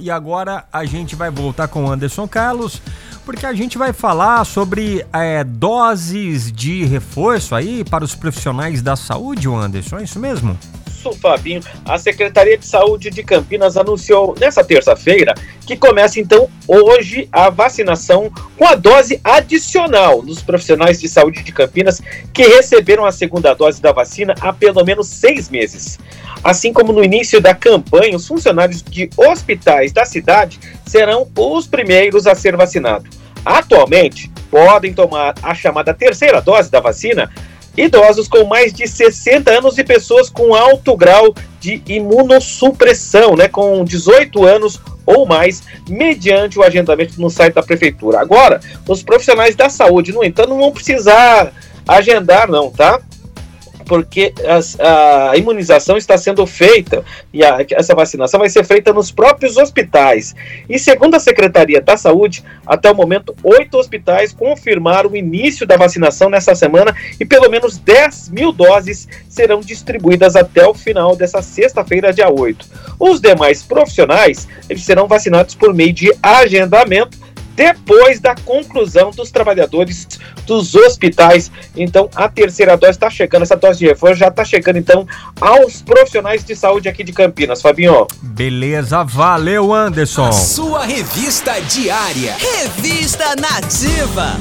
E agora a gente vai voltar com Anderson Carlos, porque a gente vai falar sobre é, doses de reforço aí para os profissionais da saúde, Anderson, é isso mesmo? Isso, Fabinho. A Secretaria de Saúde de Campinas anunciou nessa terça-feira que começa então hoje a vacinação com a dose adicional dos profissionais de saúde de Campinas que receberam a segunda dose da vacina há pelo menos seis meses. Assim como no início da campanha, os funcionários de hospitais da cidade serão os primeiros a ser vacinados. Atualmente, podem tomar a chamada terceira dose da vacina idosos com mais de 60 anos e pessoas com alto grau de imunossupressão, né, com 18 anos ou mais, mediante o agendamento no site da prefeitura. Agora, os profissionais da saúde, no entanto, não vão precisar agendar, não, tá? Porque as, a imunização está sendo feita e a, essa vacinação vai ser feita nos próprios hospitais. E segundo a Secretaria da Saúde, até o momento, oito hospitais confirmaram o início da vacinação nessa semana e pelo menos 10 mil doses serão distribuídas até o final dessa sexta-feira, dia 8. Os demais profissionais eles serão vacinados por meio de agendamento depois da conclusão dos trabalhadores dos hospitais. Então, a terceira dose está chegando, essa dose de reforço já está chegando, então, aos profissionais de saúde aqui de Campinas. Fabinho. Beleza, valeu, Anderson. A sua revista diária. Revista Nativa.